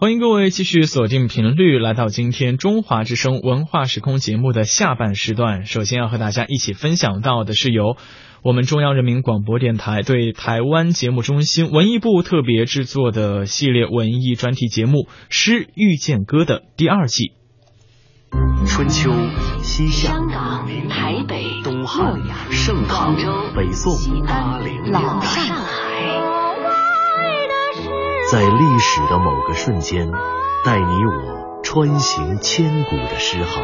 欢迎各位继续锁定频率，来到今天中华之声文化时空节目的下半时段。首先要和大家一起分享到的是由我们中央人民广播电台对台湾节目中心文艺部特别制作的系列文艺专题节目《诗遇见歌》的第二季。春秋、西夏、香港、台北、东汉、盛唐、北宋、八零、老上海。在历史的某个瞬间，带你我穿行千古的诗行；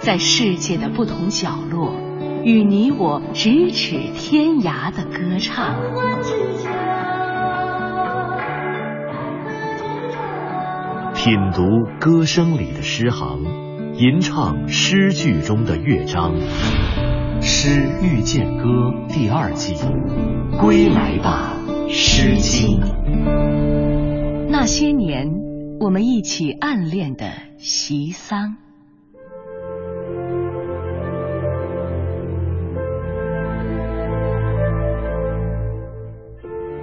在世界的不同角落，与你我咫尺天涯的歌唱。品读歌声里的诗行，吟唱诗句中的乐章。《诗遇见歌》第二季，归来吧，《诗经》。那些年，我们一起暗恋的席桑。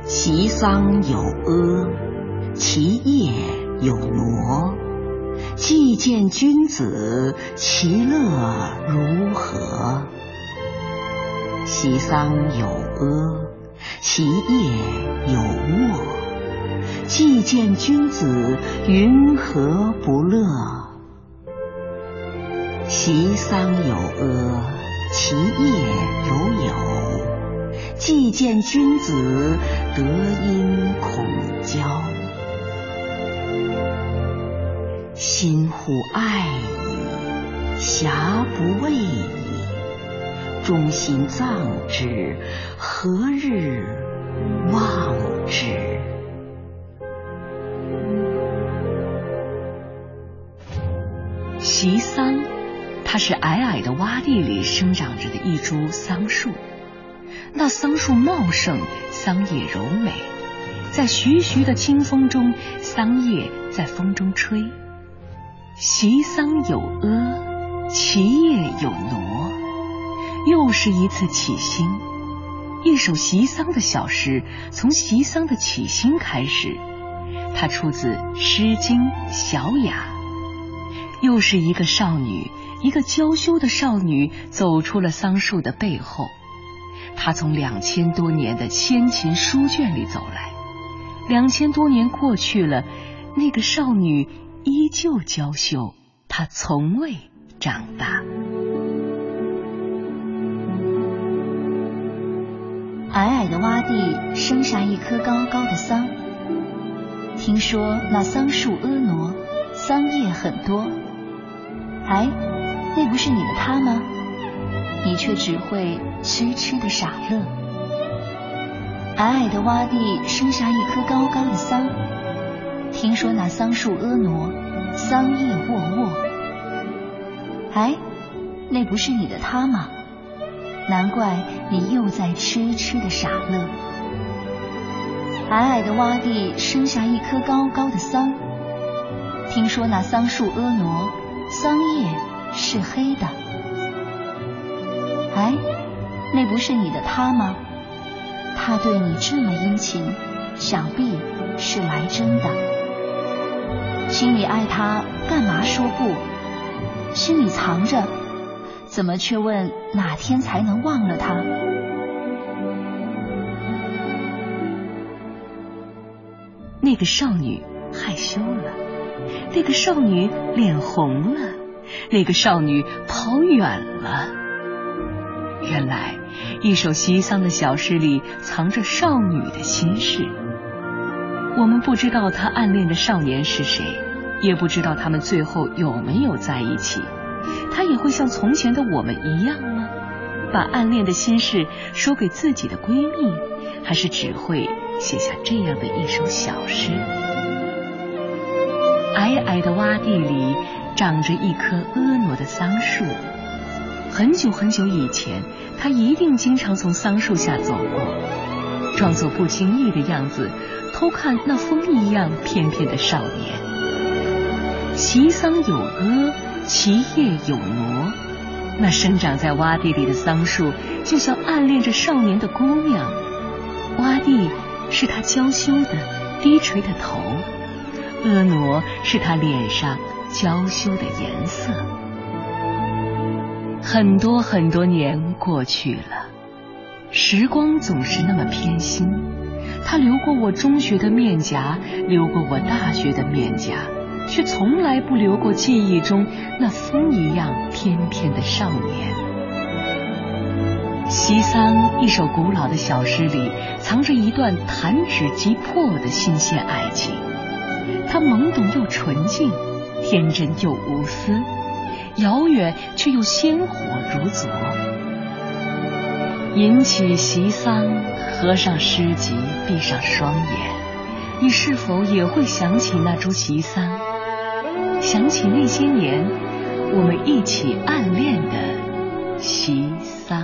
席桑有阿，其叶有挪。既见君子，其乐如何？席桑有阿，其叶有沃。既见君子，云何不乐？其桑有阿，其叶如友。既见君子，德音孔交。心乎爱矣，遐不畏矣。忠心葬之，何日忘之？席桑，它是矮矮的洼地里生长着的一株桑树。那桑树茂盛，桑叶柔美，在徐徐的清风中，桑叶在风中吹。席桑有阿，其叶有挪。又是一次起兴，一首席桑的小诗，从席桑的起兴开始。它出自《诗经·小雅》。又是一个少女，一个娇羞的少女走出了桑树的背后。她从两千多年的先秦书卷里走来。两千多年过去了，那个少女依旧娇羞，她从未长大。矮矮的洼地生下一棵高高的桑。听说那桑树婀娜，桑叶很多。哎，那不是你的他吗？你却只会痴痴的傻乐。矮矮的洼地生下一棵高高的桑，听说那桑树婀娜，桑叶沃沃。哎，那不是你的他吗？难怪你又在痴痴的傻乐。矮矮的洼地生下一棵高高的桑，听说那桑树婀娜。桑叶是黑的，哎，那不是你的他吗？他对你这么殷勤，想必是来真的。心里爱他，干嘛说不？心里藏着，怎么却问哪天才能忘了他？那个少女害羞了。那个少女脸红了，那个少女跑远了。原来，一首西桑的小诗里藏着少女的心事。我们不知道她暗恋的少年是谁，也不知道他们最后有没有在一起。她也会像从前的我们一样吗？把暗恋的心事说给自己的闺蜜，还是只会写下这样的一首小诗？矮矮的洼地里长着一棵婀娜的桑树。很久很久以前，他一定经常从桑树下走过，装作不经意的样子，偷看那风一样翩翩的少年。其桑有阿，其叶有挪。那生长在洼地里的桑树，就像暗恋着少年的姑娘。洼地是他娇羞的、低垂的头。婀娜是他脸上娇羞的颜色。很多很多年过去了，时光总是那么偏心，它流过我中学的面颊，流过我大学的面颊，却从来不流过记忆中那风一样翩翩的少年。《西桑》一首古老的小诗里，藏着一段弹指即破的新鲜爱情，他懵懂又纯净，天真又无私。遥远却又鲜活如昨。吟起席桑，合上诗集，闭上双眼，你是否也会想起那株席桑？想起那些年我们一起暗恋的席桑？